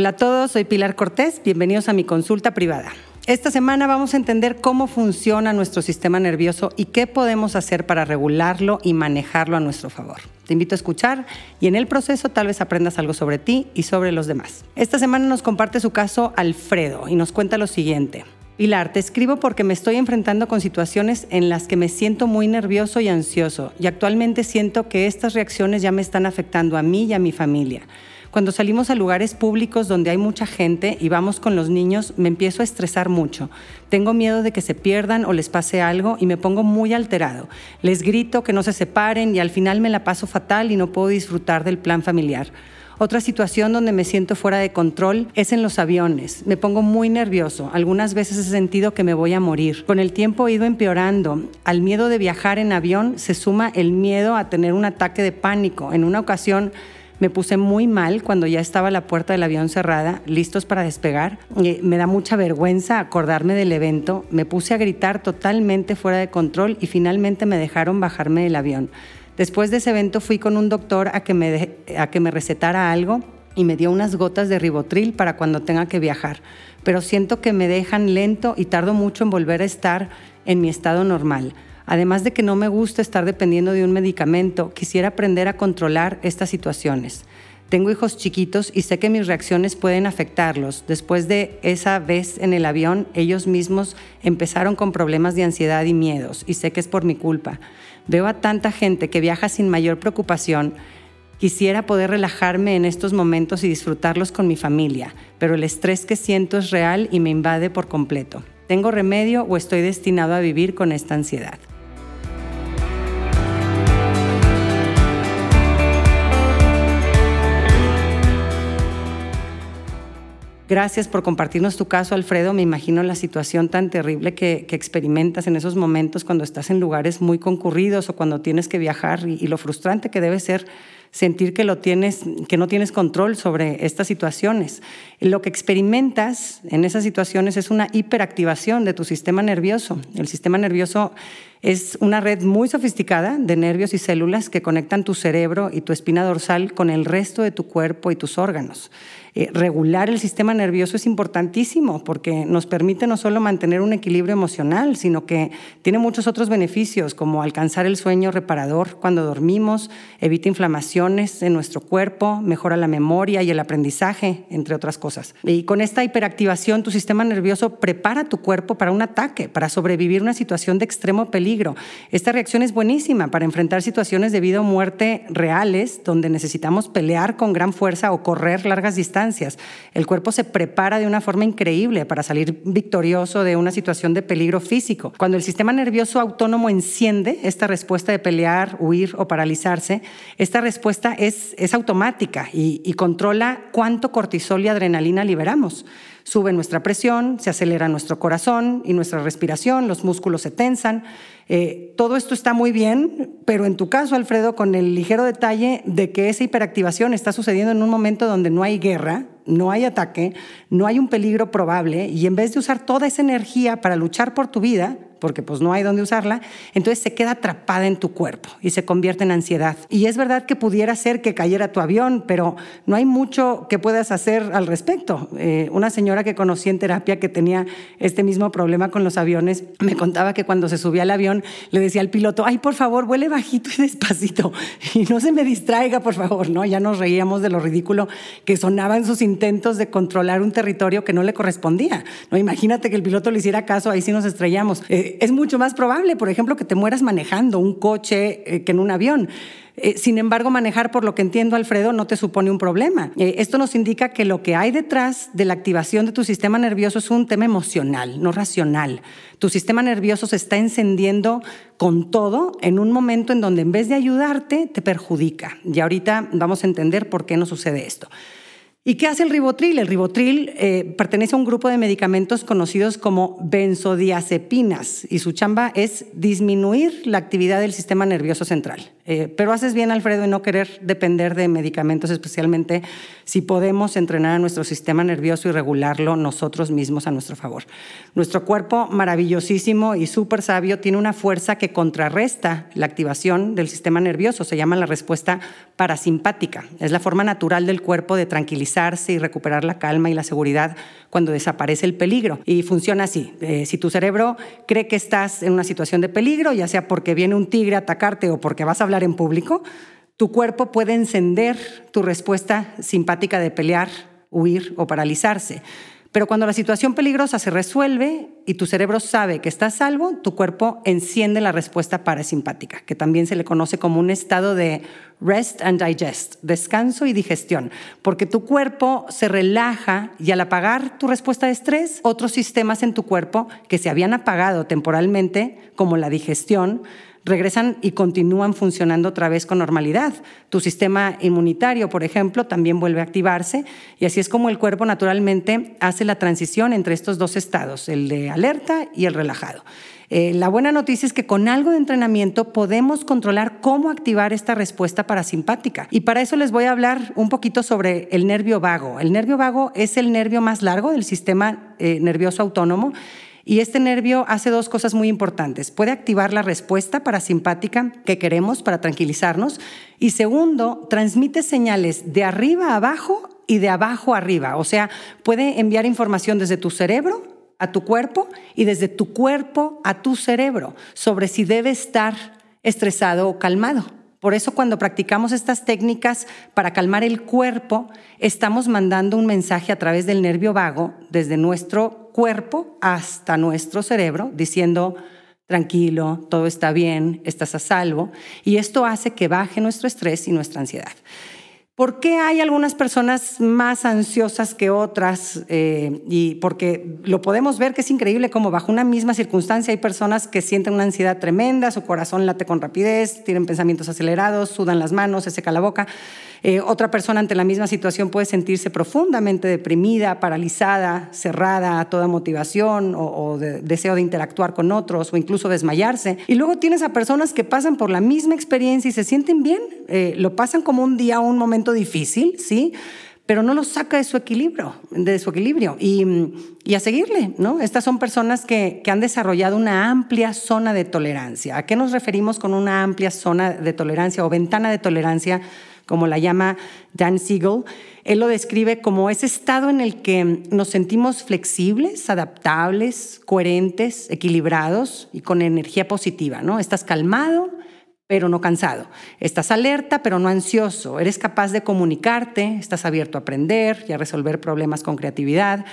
Hola a todos, soy Pilar Cortés, bienvenidos a mi consulta privada. Esta semana vamos a entender cómo funciona nuestro sistema nervioso y qué podemos hacer para regularlo y manejarlo a nuestro favor. Te invito a escuchar y en el proceso tal vez aprendas algo sobre ti y sobre los demás. Esta semana nos comparte su caso Alfredo y nos cuenta lo siguiente. Pilar, te escribo porque me estoy enfrentando con situaciones en las que me siento muy nervioso y ansioso y actualmente siento que estas reacciones ya me están afectando a mí y a mi familia. Cuando salimos a lugares públicos donde hay mucha gente y vamos con los niños, me empiezo a estresar mucho. Tengo miedo de que se pierdan o les pase algo y me pongo muy alterado. Les grito que no se separen y al final me la paso fatal y no puedo disfrutar del plan familiar. Otra situación donde me siento fuera de control es en los aviones. Me pongo muy nervioso. Algunas veces he sentido que me voy a morir. Con el tiempo he ido empeorando. Al miedo de viajar en avión se suma el miedo a tener un ataque de pánico. En una ocasión me puse muy mal cuando ya estaba la puerta del avión cerrada, listos para despegar. me da mucha vergüenza acordarme del evento. Me puse a gritar totalmente fuera de control y finalmente me dejaron bajarme del avión. Después de ese evento fui con un doctor a que me, a que me recetara algo y me dio unas gotas de ribotril para cuando tenga que viajar. Pero siento que me dejan lento y tardo mucho en volver a estar en mi estado normal. Además de que no me gusta estar dependiendo de un medicamento, quisiera aprender a controlar estas situaciones. Tengo hijos chiquitos y sé que mis reacciones pueden afectarlos. Después de esa vez en el avión, ellos mismos empezaron con problemas de ansiedad y miedos, y sé que es por mi culpa. Veo a tanta gente que viaja sin mayor preocupación. Quisiera poder relajarme en estos momentos y disfrutarlos con mi familia, pero el estrés que siento es real y me invade por completo. ¿Tengo remedio o estoy destinado a vivir con esta ansiedad? Gracias por compartirnos tu caso, Alfredo. Me imagino la situación tan terrible que, experimentas en esos momentos cuando estás en lugares muy concurridos o cuando tienes que viajar y, lo frustrante que debe ser sentir que no tienes control sobre estas situaciones. Lo que experimentas en esas situaciones es una hiperactivación de tu sistema nervioso. El sistema nervioso es una red muy sofisticada de nervios y células que conectan tu cerebro y tu espina dorsal con el resto de tu cuerpo y tus órganos. Eh, regular el sistema nervioso es importantísimo porque nos permite no solo mantener un equilibrio emocional, sino que tiene muchos otros beneficios, como alcanzar el sueño reparador cuando dormimos, evita inflamaciones en nuestro cuerpo, mejora la memoria y el aprendizaje, entre otras cosas. Y con esta hiperactivación, tu sistema nervioso prepara tu cuerpo para un ataque, para sobrevivir una situación de extremo peligro. Esta reacción es buenísima para enfrentar situaciones de vida o muerte reales, donde necesitamos pelear con gran fuerza o correr largas distancias el cuerpo se prepara de una forma increíble para salir victorioso de una situación de peligro físico. Cuando el sistema nervioso autónomo enciende esta respuesta de pelear, huir o paralizarse, esta respuesta es, automática y controla cuánto cortisol y adrenalina liberamos. Sube nuestra presión, se acelera nuestro corazón y nuestra respiración, los músculos se tensan. Eh, todo esto está muy bien, pero en tu caso, Alfredo, con el ligero detalle de que esa hiperactivación está sucediendo en un momento donde no hay guerra, no hay ataque, no hay un peligro probable, y en vez de usar toda esa energía para luchar por tu vida, porque pues no hay dónde usarla, entonces se queda atrapada en tu cuerpo y se convierte en ansiedad. Y es verdad que pudiera ser que cayera tu avión, pero no hay mucho que puedas hacer al respecto. Eh, una señora que conocí en terapia que tenía este mismo problema con los aviones, me contaba que cuando se subía al avión le decía al piloto, ay, por favor, vuele bajito y despacito y no se me distraiga, por favor, ¿no? Ya nos reíamos de lo ridículo que sonaban sus intentos de controlar un territorio que no le correspondía. ¿no? Imagínate que el piloto le hiciera caso, ahí sí nos estrellamos. Eh, es mucho más probable, por ejemplo, que te mueras manejando un coche eh, que en un avión. Eh, sin embargo, manejar, por lo que entiendo, Alfredo, no te supone un problema. Esto nos indica que lo que hay detrás de la activación de tu sistema nervioso es un tema emocional, no racional. Tu sistema nervioso se está encendiendo con todo en un momento en donde en vez de ayudarte, te perjudica. Y ahorita vamos a entender por qué no sucede esto. ¿Y qué hace el ribotril? El ribotril eh, pertenece a un grupo de medicamentos conocidos como benzodiazepinas y su chamba es disminuir la actividad del sistema nervioso central. Eh, pero haces bien, Alfredo, en no querer depender de medicamentos, especialmente si podemos entrenar a nuestro sistema nervioso y regularlo nosotros mismos a nuestro favor. Nuestro cuerpo, maravillosísimo y súper sabio, tiene una fuerza que contrarresta la activación del sistema nervioso. Se llama la respuesta parasimpática. Es la forma natural del cuerpo de tranquilizar y recuperar la calma y la seguridad cuando desaparece el peligro. Y funciona así. Eh, si tu cerebro cree que estás en una situación de peligro, ya sea porque viene un tigre a atacarte o porque vas a hablar en público, tu cuerpo puede encender tu respuesta simpática de pelear, huir o paralizarse. Pero cuando la situación peligrosa se resuelve y tu cerebro sabe que estás salvo, tu cuerpo enciende la respuesta parasimpática, que también se le conoce como un estado de rest and digest, descanso y digestión, porque tu cuerpo se relaja y al apagar tu respuesta de estrés, otros sistemas en tu cuerpo que se habían apagado temporalmente, como la digestión, regresan y continúan funcionando otra vez con normalidad. Tu sistema inmunitario, por ejemplo, también vuelve a activarse y así es como el cuerpo naturalmente hace la transición entre estos dos estados, el de alerta y el relajado. Eh, la buena noticia es que con algo de entrenamiento podemos controlar cómo activar esta respuesta parasimpática. Y para eso les voy a hablar un poquito sobre el nervio vago. El nervio vago es el nervio más largo del sistema eh, nervioso autónomo y este nervio hace dos cosas muy importantes. Puede activar la respuesta parasimpática que queremos para tranquilizarnos. Y segundo, transmite señales de arriba a abajo y de abajo a arriba. O sea, puede enviar información desde tu cerebro a tu cuerpo y desde tu cuerpo a tu cerebro sobre si debe estar estresado o calmado. Por eso cuando practicamos estas técnicas para calmar el cuerpo, estamos mandando un mensaje a través del nervio vago desde nuestro cuerpo hasta nuestro cerebro diciendo, tranquilo, todo está bien, estás a salvo. Y esto hace que baje nuestro estrés y nuestra ansiedad. ¿Por qué hay algunas personas más ansiosas que otras? Eh, y porque lo podemos ver que es increíble como bajo una misma circunstancia hay personas que sienten una ansiedad tremenda, su corazón late con rapidez, tienen pensamientos acelerados, sudan las manos, se seca la boca. Eh, otra persona ante la misma situación puede sentirse profundamente deprimida, paralizada, cerrada a toda motivación o, deseo de interactuar con otros o incluso desmayarse. Y luego tienes a personas que pasan por la misma experiencia y se sienten bien, eh, lo pasan como un día, un momento difícil, ¿sí? pero no lo saca de su equilibrio, de su equilibrio y, a seguirle, ¿no? Estas son personas que, que, han desarrollado una amplia zona de tolerancia. ¿A qué nos referimos con una amplia zona de tolerancia o ventana de tolerancia? como la llama Dan Siegel, él lo describe como ese estado en el que nos sentimos flexibles, adaptables, coherentes, equilibrados y con energía positiva, ¿no? Estás calmado, pero no cansado. Estás alerta, pero no ansioso. Eres capaz de comunicarte, estás abierto a aprender y a resolver problemas con creatividad.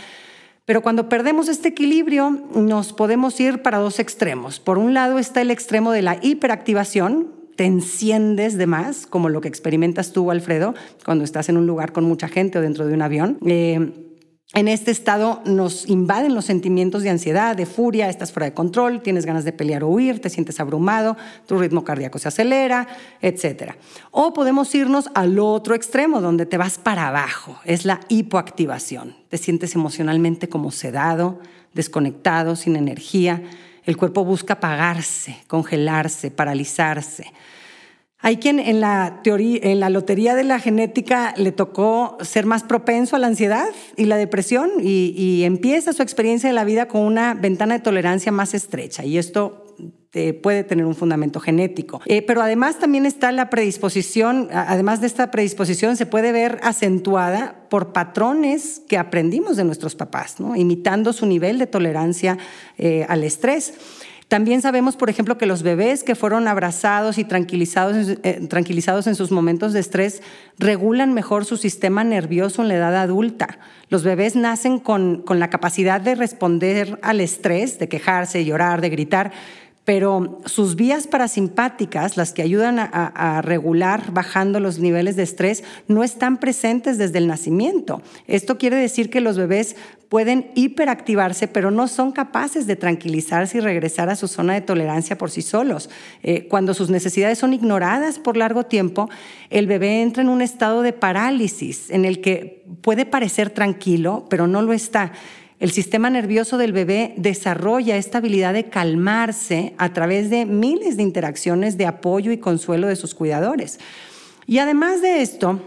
Pero cuando perdemos este equilibrio, nos podemos ir para dos extremos. Por un lado está el extremo de la hiperactivación, te enciendes de más, como lo que experimentas tú, Alfredo, cuando estás en un lugar con mucha gente o dentro de un avión. Eh, en este estado nos invaden los sentimientos de ansiedad, de furia, estás fuera de control, tienes ganas de pelear o huir, te sientes abrumado, tu ritmo cardíaco se acelera, etc. O podemos irnos al otro extremo, donde te vas para abajo, es la hipoactivación. Te sientes emocionalmente como sedado, desconectado, sin energía, el cuerpo busca apagarse, congelarse, paralizarse. Hay quien en la, teoría, en la lotería de la genética le tocó ser más propenso a la ansiedad y la depresión y, empieza su experiencia de la vida con una ventana de tolerancia más estrecha. Y esto puede tener un fundamento genético. Eh, pero además también está la predisposición, además de esta predisposición, se puede ver acentuada por patrones que aprendimos de nuestros papás, imitando su nivel de tolerancia eh, al estrés. También sabemos, por ejemplo, que los bebés que fueron abrazados y tranquilizados, eh, tranquilizados en sus momentos de estrés regulan mejor su sistema nervioso en la edad adulta. Los bebés nacen con, con la capacidad de responder al estrés, de quejarse, llorar, de gritar, pero sus vías parasimpáticas, las que ayudan a, regular bajando los niveles de estrés, no están presentes desde el nacimiento. Esto quiere decir que los bebés pueden hiperactivarse, pero no son capaces de tranquilizarse y regresar a su zona de tolerancia por sí solos. Eh, cuando sus necesidades son ignoradas por largo tiempo, el bebé entra en un estado de parálisis en el que puede parecer tranquilo, pero no lo está. El sistema nervioso del bebé desarrolla esta habilidad de calmarse a través de miles de interacciones de apoyo y consuelo de sus cuidadores. Y además de esto,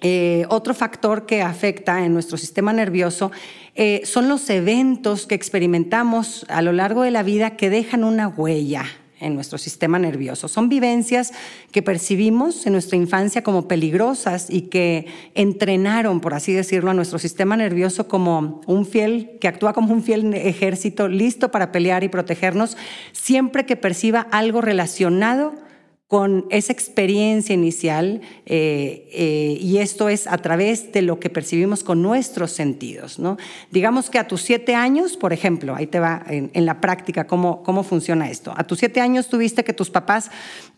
eh, otro factor que afecta en nuestro sistema nervioso eh, son los eventos que experimentamos a lo largo de la vida que dejan una huella en nuestro sistema nervioso. Son vivencias que percibimos en nuestra infancia como peligrosas y que entrenaron, por así decirlo, a nuestro sistema nervioso como un fiel, que actúa como un fiel ejército listo para pelear y protegernos siempre que perciba algo relacionado con esa experiencia inicial eh, eh, y esto es a través de lo que percibimos con nuestros sentidos. ¿no? Digamos que a tus siete años, por ejemplo, ahí te va en, la práctica cómo, cómo funciona esto. A tus siete años tuviste que tus papás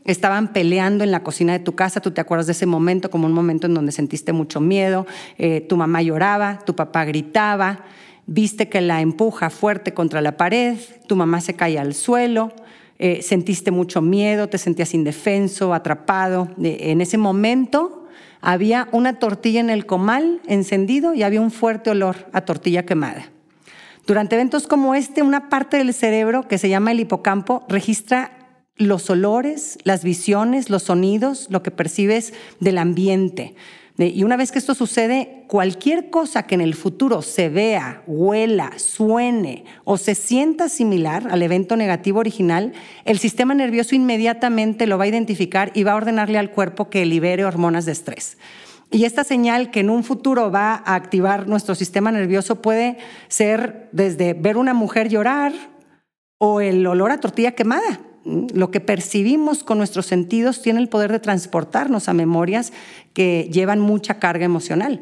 estaban peleando en la cocina de tu casa, tú te acuerdas de ese momento como un momento en donde sentiste mucho miedo, eh, tu mamá lloraba, tu papá gritaba, viste que la empuja fuerte contra la pared, tu mamá se cae al suelo, eh, sentiste mucho miedo, te sentías indefenso, atrapado. en ese momento había una tortilla en el comal encendido y había un fuerte olor a tortilla quemada. Durante eventos como este, una parte del cerebro que se llama el hipocampo registra los olores, las visiones, los sonidos, lo que percibes del ambiente. Y una vez que esto sucede, cualquier cosa que en el futuro se vea, huela, suene o se sienta similar al evento negativo original, el sistema nervioso inmediatamente lo va a identificar y va a ordenarle al cuerpo que libere hormonas de estrés. Y esta señal que en un futuro va a activar nuestro sistema nervioso puede ser desde ver una mujer llorar o el olor a tortilla quemada lo que percibimos con nuestros sentidos tiene el poder de transportarnos a memorias que llevan mucha carga emocional.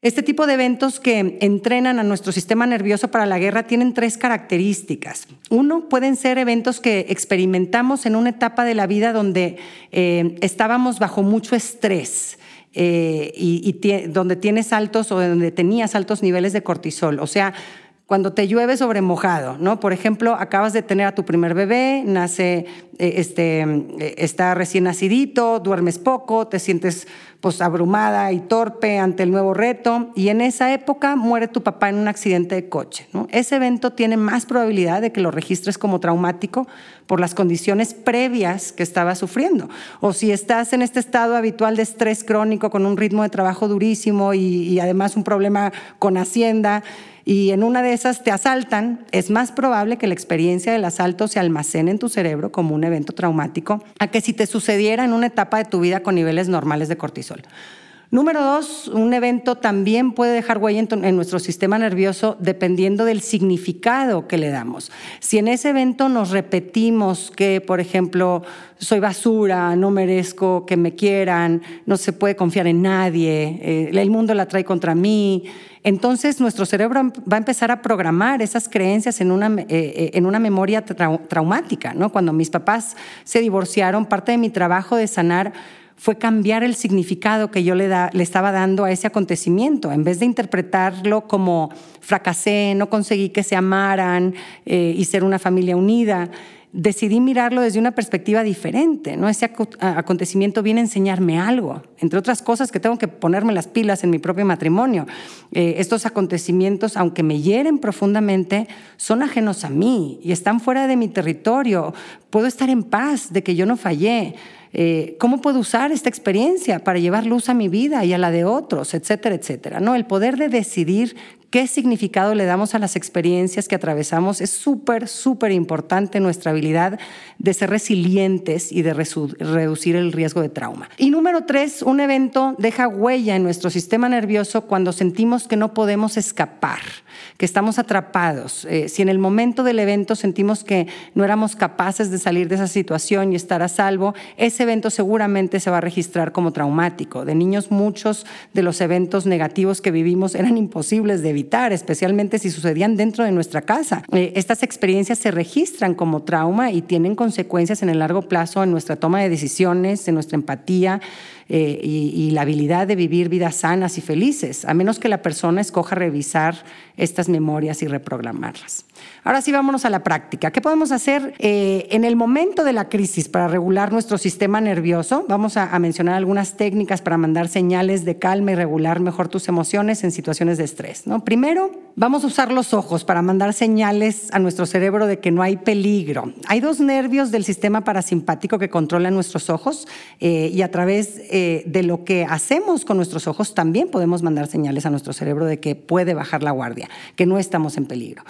Este tipo de eventos que entrenan a nuestro sistema nervioso para la guerra tienen tres características. Uno, pueden ser eventos que experimentamos en una etapa de la vida donde eh, estábamos bajo mucho estrés. Eh, y, donde tienes altos o donde tenías altos niveles de cortisol. O sea, cuando te llueve sobre mojado, ¿no? Por ejemplo, acabas de tener a tu primer bebé, nace, eh, este, eh, está recién nacidito, duermes poco, te sientes pues abrumada y torpe ante el nuevo reto y en esa época muere tu papá en un accidente de coche. Ese evento tiene más probabilidad de que lo registres como traumático por las condiciones previas que estaba sufriendo. O si estás en este estado habitual de estrés crónico con un ritmo de trabajo durísimo y, y además un problema con Hacienda, y en una de esas te asaltan, es más probable que la experiencia del asalto se almacene en tu cerebro como un evento traumático a que si te sucediera en una etapa de tu vida con niveles normales de cortisol. Número dos, un evento también puede dejar huella en, nuestro sistema nervioso dependiendo del significado que le damos. Si en ese evento nos repetimos que, por ejemplo, soy basura, no merezco que me quieran, no se puede confiar en nadie, eh, el mundo la trae contra mí, entonces nuestro cerebro va a empezar a programar esas creencias en una, eh, eh, en una memoria traumática. ¿no? Cuando mis papás se divorciaron, parte de mi trabajo de sanar fue cambiar el significado que yo le, estaba dando a ese acontecimiento. En vez de interpretarlo como fracasé, no conseguí que se amaran eh, y ser una familia unida, decidí mirarlo desde una perspectiva diferente. ¿no? Ese acontecimiento viene a enseñarme algo, entre otras cosas que tengo que ponerme las pilas en mi propio matrimonio. Eh, estos acontecimientos, aunque me hieren profundamente, son ajenos a mí y están fuera de mi territorio. Puedo estar en paz de que yo no fallé. Eh, cómo puedo usar esta experiencia para llevar luz a mi vida y a la de otros, etcétera, etcétera. No, el poder de decidir qué significado le damos a las experiencias que atravesamos es súper, súper importante nuestra habilidad de ser resilientes y de reducir el riesgo de trauma. Y número tres, un evento deja huella en nuestro sistema nervioso cuando sentimos que no podemos escapar, que estamos atrapados. Eh, si en el momento del evento sentimos que no éramos capaces de salir de esa situación y estar a salvo, ese evento seguramente se va a registrar como traumático. De niños muchos de los eventos negativos que vivimos eran imposibles de especialmente si sucedían dentro de nuestra casa. Eh, estas experiencias se registran como trauma y tienen consecuencias en el largo plazo en nuestra toma de decisiones, en nuestra empatía, eh, y, la habilidad de vivir vidas sanas y felices, a menos que la persona escoja revisar estas memorias y reprogramarlas. Ahora sí, vámonos a la práctica. ¿Qué podemos hacer eh, en el momento de la crisis para regular nuestro sistema nervioso? Vamos a, mencionar algunas técnicas para mandar señales de calma y regular mejor tus emociones en situaciones de estrés. ¿no? Primero, vamos a usar los ojos para mandar señales a nuestro cerebro de que no hay peligro. Hay dos nervios del sistema parasimpático que controlan nuestros ojos eh, y a través eh, de lo que hacemos con nuestros ojos, también podemos mandar señales a nuestro cerebro de que puede bajar la guardia, que no estamos en peligro.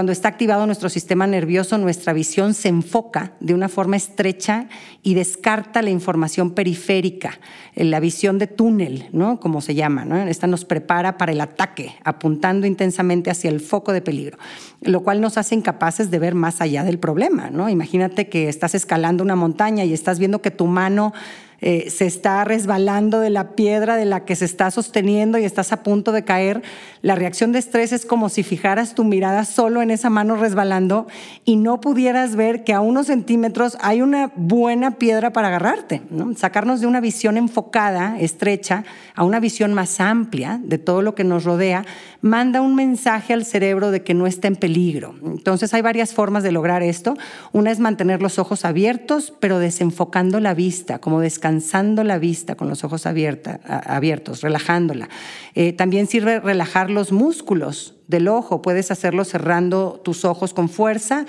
Cuando está activado nuestro sistema nervioso, nuestra visión se enfoca de una forma estrecha y descarta la información periférica, eh, la visión de túnel, ¿no? como se llama. Esta nos prepara para el ataque, apuntando intensamente hacia el foco de peligro, lo cual nos hace incapaces de ver más allá del problema. Imagínate que estás escalando una montaña y estás viendo que tu mano eh, se está resbalando de la piedra de la que se está sosteniendo y estás a punto de caer, la reacción de estrés es como si fijaras tu mirada solo en esa mano resbalando y no pudieras ver que a unos centímetros hay una buena piedra para agarrarte. Sacarnos de una visión enfocada, estrecha, a una visión más amplia de todo lo que nos rodea, manda un mensaje al cerebro de que no está en peligro. Entonces hay varias formas de lograr esto. Una es mantener los ojos abiertos, pero desenfocando la vista, como descansando descansando la vista con los ojos abiertos, relajándola. Eh, también sirve relajar los músculos del ojo. Puedes hacerlo cerrando tus ojos con fuerza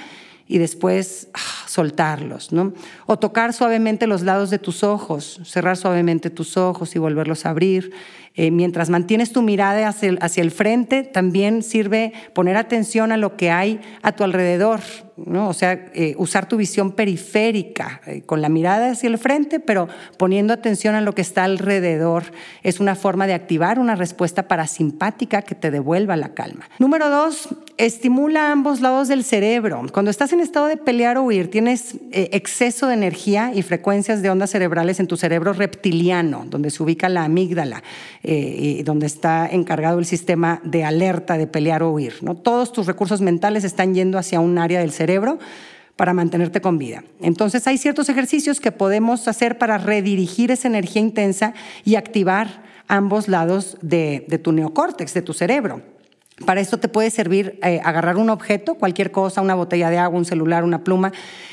y después ah, soltarlos, ¿no? O tocar suavemente los lados de tus ojos, cerrar suavemente tus ojos y volverlos a abrir. Eh, mientras mantienes tu mirada hacia el, hacia el frente, también sirve poner atención a lo que hay a tu alrededor. O sea, eh, usar tu visión periférica, eh, con la mirada hacia el frente, pero poniendo atención a lo que está alrededor. Es una forma de activar una respuesta parasimpática que te devuelva la calma. Número dos, estimula ambos lados del cerebro. Cuando estás en estado de pelear o huir, tienes eh, exceso de energía y frecuencias de ondas cerebrales en tu cerebro reptiliano, donde se ubica la amígdala, y donde está encargado el sistema de alerta de pelear o huir. ¿no? Todos tus recursos mentales están yendo hacia un área del cerebro para mantenerte con vida. Entonces hay ciertos ejercicios que podemos hacer para redirigir esa energía intensa y activar ambos lados de, tu neocórtex, de tu cerebro. Para esto te puede servir eh, agarrar un objeto, cualquier cosa, una botella de agua, un celular, una pluma,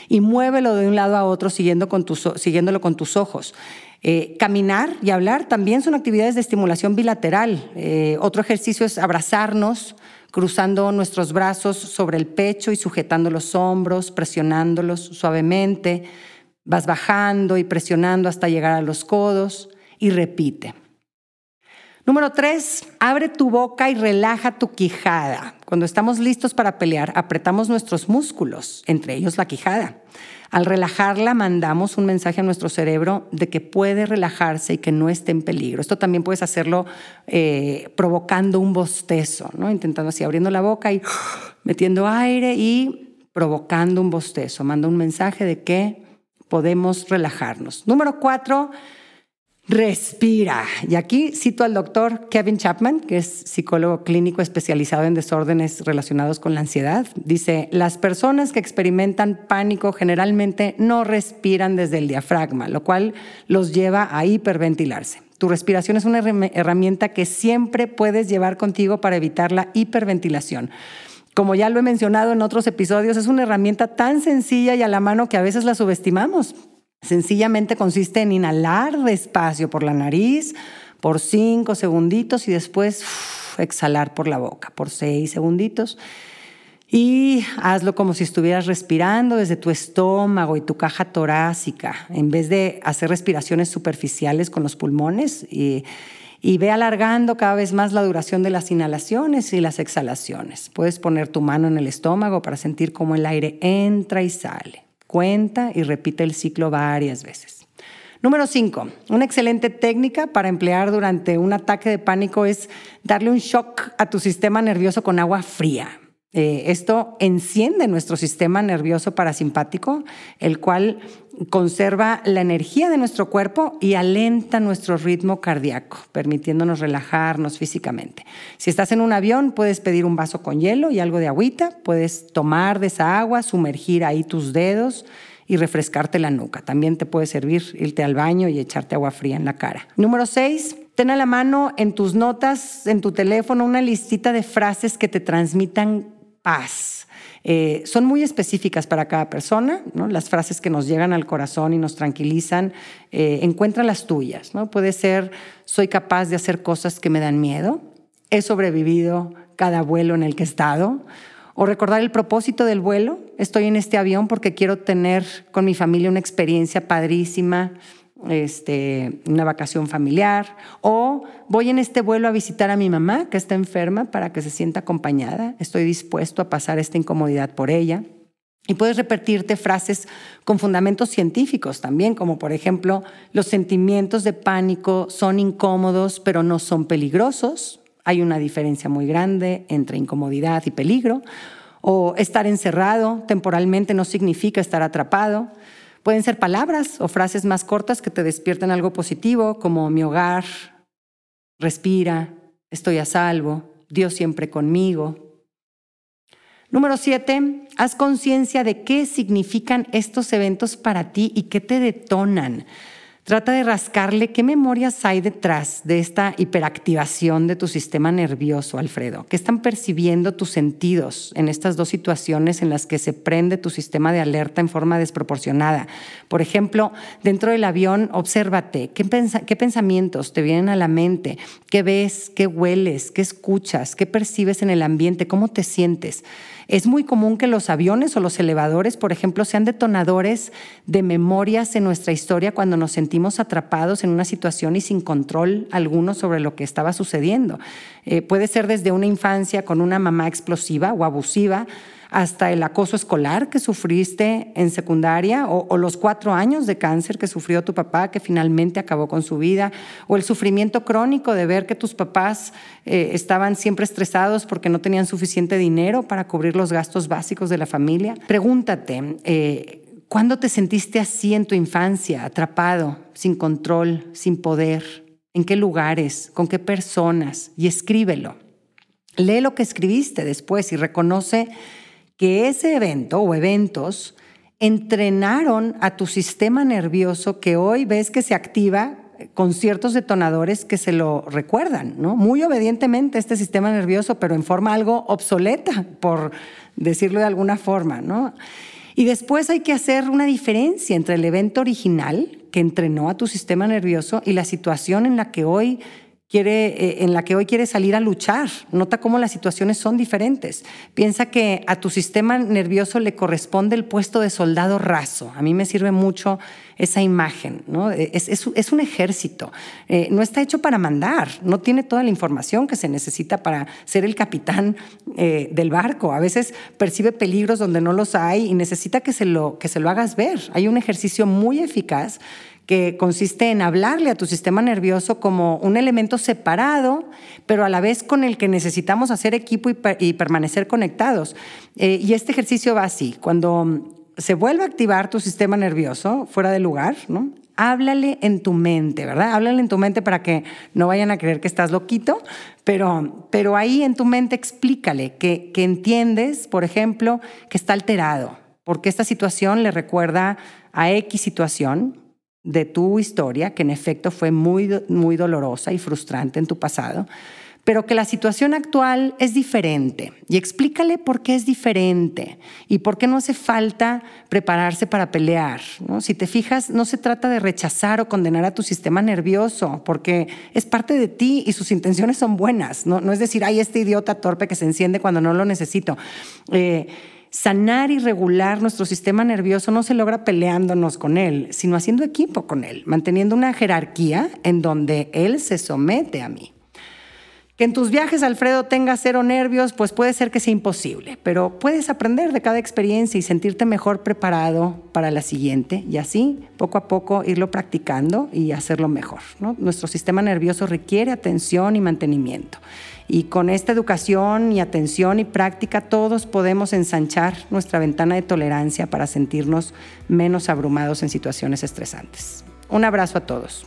y muévelo de un lado a otro siguiendo con tus, siguiéndolo con tus ojos. Eh, caminar y hablar también son actividades de estimulación bilateral. Eh, otro ejercicio es abrazarnos, cruzando nuestros brazos sobre el pecho y sujetando los hombros, presionándolos suavemente. Vas bajando y presionando hasta llegar a los codos y repite. Número tres, abre tu boca y relaja tu quijada. Cuando estamos listos para pelear, apretamos nuestros músculos, entre ellos la quijada. Al relajarla, mandamos un mensaje a nuestro cerebro de que puede relajarse y que no esté en peligro. Esto también puedes hacerlo eh, provocando un bostezo, ¿no? intentando así, abriendo la boca y metiendo aire y provocando un bostezo. Manda un mensaje de que podemos relajarnos. Número cuatro, Respira. Y aquí cito al doctor Kevin Chapman, que es psicólogo clínico especializado en desórdenes relacionados con la ansiedad. Dice, las personas que experimentan pánico generalmente no respiran desde el diafragma, lo cual los lleva a hiperventilarse. Tu respiración es una herramienta que siempre puedes llevar contigo para evitar la hiperventilación. Como ya lo he mencionado en otros episodios, es una herramienta tan sencilla y a la mano que a veces la subestimamos. Sencillamente consiste en inhalar despacio por la nariz por cinco segunditos y después exhalar por la boca por seis segunditos. Y hazlo como si estuvieras respirando desde tu estómago y tu caja torácica, en vez de hacer respiraciones superficiales con los pulmones. Y, y ve alargando cada vez más la duración de las inhalaciones y las exhalaciones. Puedes poner tu mano en el estómago para sentir cómo el aire entra y sale. Cuenta y repite el ciclo varias veces. Número 5. Una excelente técnica para emplear durante un ataque de pánico es darle un shock a tu sistema nervioso con agua fría. Eh, esto enciende nuestro sistema nervioso parasimpático, el cual conserva la energía de nuestro cuerpo y alenta nuestro ritmo cardíaco, permitiéndonos relajarnos físicamente. Si estás en un avión, puedes pedir un vaso con hielo y algo de agüita, puedes tomar de esa agua, sumergir ahí tus dedos y refrescarte la nuca. También te puede servir irte al baño y echarte agua fría en la cara. Número 6. Ten a la mano en tus notas, en tu teléfono, una listita de frases que te transmitan paz. Eh, son muy específicas para cada persona, las frases que nos llegan al corazón y nos tranquilizan, eh, encuentra las tuyas. Puede ser, soy capaz de hacer cosas que me dan miedo, he sobrevivido cada vuelo en el que he estado, o recordar el propósito del vuelo, estoy en este avión porque quiero tener con mi familia una experiencia padrísima, este, una vacación familiar, o voy en este vuelo a visitar a mi mamá que está enferma para que se sienta acompañada, estoy dispuesto a pasar esta incomodidad por ella. Y puedes repetirte frases con fundamentos científicos también, como por ejemplo, los sentimientos de pánico son incómodos, pero no son peligrosos. Hay una diferencia muy grande entre incomodidad y peligro. O estar encerrado temporalmente no significa estar atrapado. Pueden ser palabras o frases más cortas que te despierten algo positivo, como mi hogar, respira, estoy a salvo, Dios siempre conmigo, Número siete, haz conciencia de qué significan estos eventos para ti y qué te detonan. Trata de rascarle qué memorias hay detrás de esta hiperactivación de tu sistema nervioso, Alfredo. ¿Qué están percibiendo tus sentidos en estas dos situaciones en las que se prende tu sistema de alerta en forma desproporcionada? Por ejemplo, dentro del avión, obsérvate qué, qué pensamientos te vienen a la mente, qué ves, qué hueles, qué escuchas, qué percibes en el ambiente, cómo te sientes. Es muy común que los aviones o los elevadores, por ejemplo, sean detonadores de memorias en nuestra historia cuando nos sentimos atrapados en una situación y sin control alguno sobre lo que estaba sucediendo. Eh, puede ser desde una infancia con una mamá explosiva o abusiva, hasta el acoso escolar que sufriste en secundaria o, los cuatro años de cáncer que sufrió tu papá que finalmente acabó con su vida o el sufrimiento crónico de ver que tus papás eh, estaban siempre estresados porque no tenían suficiente dinero para cubrir los gastos básicos de la familia. Pregúntate, eh, ¿cuándo te sentiste así en tu infancia, atrapado, sin control, sin poder? ¿En qué lugares? ¿Con qué personas? Y escríbelo. Lee lo que escribiste después y reconoce que ese evento o eventos entrenaron a tu sistema nervioso que hoy ves que se activa con ciertos detonadores que se lo recuerdan, ¿no? Muy obedientemente este sistema nervioso, pero en forma algo obsoleta, por decirlo de alguna forma, ¿no? Y después hay que hacer una diferencia entre el evento original que entrenó a tu sistema nervioso y la situación en la que hoy quiere, eh, en la que hoy quiere salir a luchar. Nota cómo las situaciones son diferentes. Piensa que a tu sistema nervioso le corresponde el puesto de soldado raso. A mí me sirve mucho esa imagen. ¿no? Es, es, un ejército. Eh, no está hecho para mandar. No tiene toda la información que se necesita para ser el capitán eh, del barco. A veces percibe peligros donde no los hay y necesita que se lo, que se lo hagas ver. Hay un ejercicio muy eficaz que consiste en hablarle a tu sistema nervioso como un elemento separado, pero a la vez con el que necesitamos hacer equipo y, permanecer conectados. Eh, y este ejercicio va así, cuando se vuelve a activar tu sistema nervioso fuera de lugar, ¿no? Háblale en tu mente, ¿verdad? Háblale en tu mente para que no vayan a creer que estás loquito, pero, pero ahí en tu mente explícale que, que entiendes, por ejemplo, que está alterado, porque esta situación le recuerda a X situación de tu historia, que en efecto fue muy, muy dolorosa y frustrante en tu pasado, pero que la situación actual es diferente. Y explícale por qué es diferente y por qué no hace falta prepararse para pelear. ¿no? Si te fijas, no se trata de rechazar o condenar a tu sistema nervioso, porque es parte de ti y sus intenciones son buenas. No, no es decir, ay, este idiota torpe que se enciende cuando no lo necesito. Eh, sanar y regular nuestro sistema nervioso no se logra peleándonos con él, sino haciendo equipo con él, manteniendo una jerarquía en donde él se somete a mí. Que en tus viajes, Alfredo, tengas cero nervios, pues puede ser que sea imposible, pero puedes aprender de cada experiencia y sentirte mejor preparado para la siguiente y así, poco a poco, irlo practicando y hacerlo mejor. Nuestro sistema nervioso requiere atención y mantenimiento. Y con esta educación y atención y práctica todos podemos ensanchar nuestra ventana de tolerancia para sentirnos menos abrumados en situaciones estresantes. Un abrazo a todos.